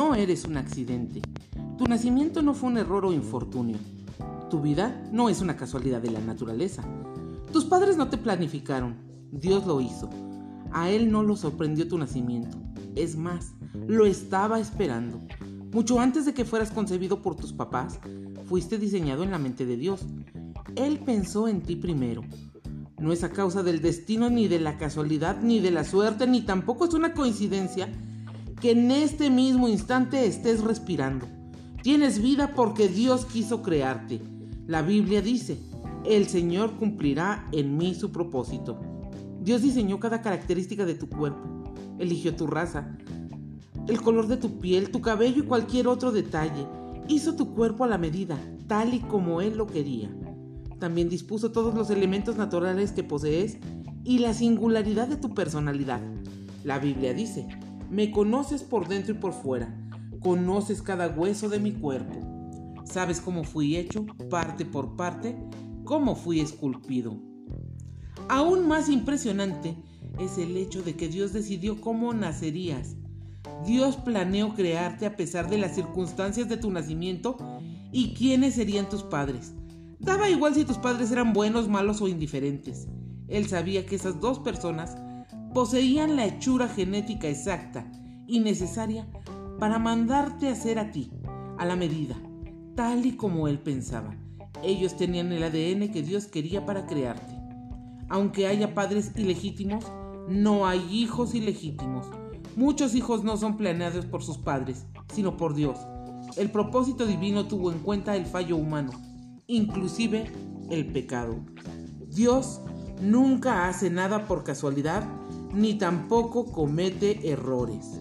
no eres un accidente. Tu nacimiento no fue un error o infortunio. Tu vida no es una casualidad de la naturaleza. Tus padres no te planificaron, Dios lo hizo. A Él no lo sorprendió tu nacimiento. Es más, lo estaba esperando. Mucho antes de que fueras concebido por tus papás, fuiste diseñado en la mente de Dios. Él pensó en ti primero. No es a causa del destino, ni de la casualidad, ni de la suerte, ni tampoco es una coincidencia que en este mismo instante estés respirando. Tienes vida porque Dios quiso crearte. La Biblia dice, el Señor cumplirá en mí su propósito. Dios diseñó cada característica de tu cuerpo, eligió tu raza, el color de tu piel, tu cabello y cualquier otro detalle. Hizo tu cuerpo a la medida, tal y como Él lo quería. También dispuso todos los elementos naturales que posees y la singularidad de tu personalidad. La Biblia dice, me conoces por dentro y por fuera, conoces cada hueso de mi cuerpo. Sabes cómo fui hecho, parte por parte, cómo fui esculpido. Aún más impresionante es el hecho de que Dios decidió cómo nacerías. Dios planeó crearte a pesar de las circunstancias de tu nacimiento y quiénes serían tus padres. Daba igual si tus padres eran buenos, malos o indiferentes. Él sabía que esas dos personas poseían la hechura genética exacta y necesaria para mandarte a ser a ti, a la medida, tal y como él pensaba. Ellos tenían el ADN que Dios quería para crearte. Aunque haya padres ilegítimos, no hay hijos ilegítimos. Muchos hijos no son planeados por sus padres, sino por Dios. El propósito divino tuvo en cuenta el fallo humano, inclusive el pecado. Dios nunca hace nada por casualidad, ni tampoco comete errores.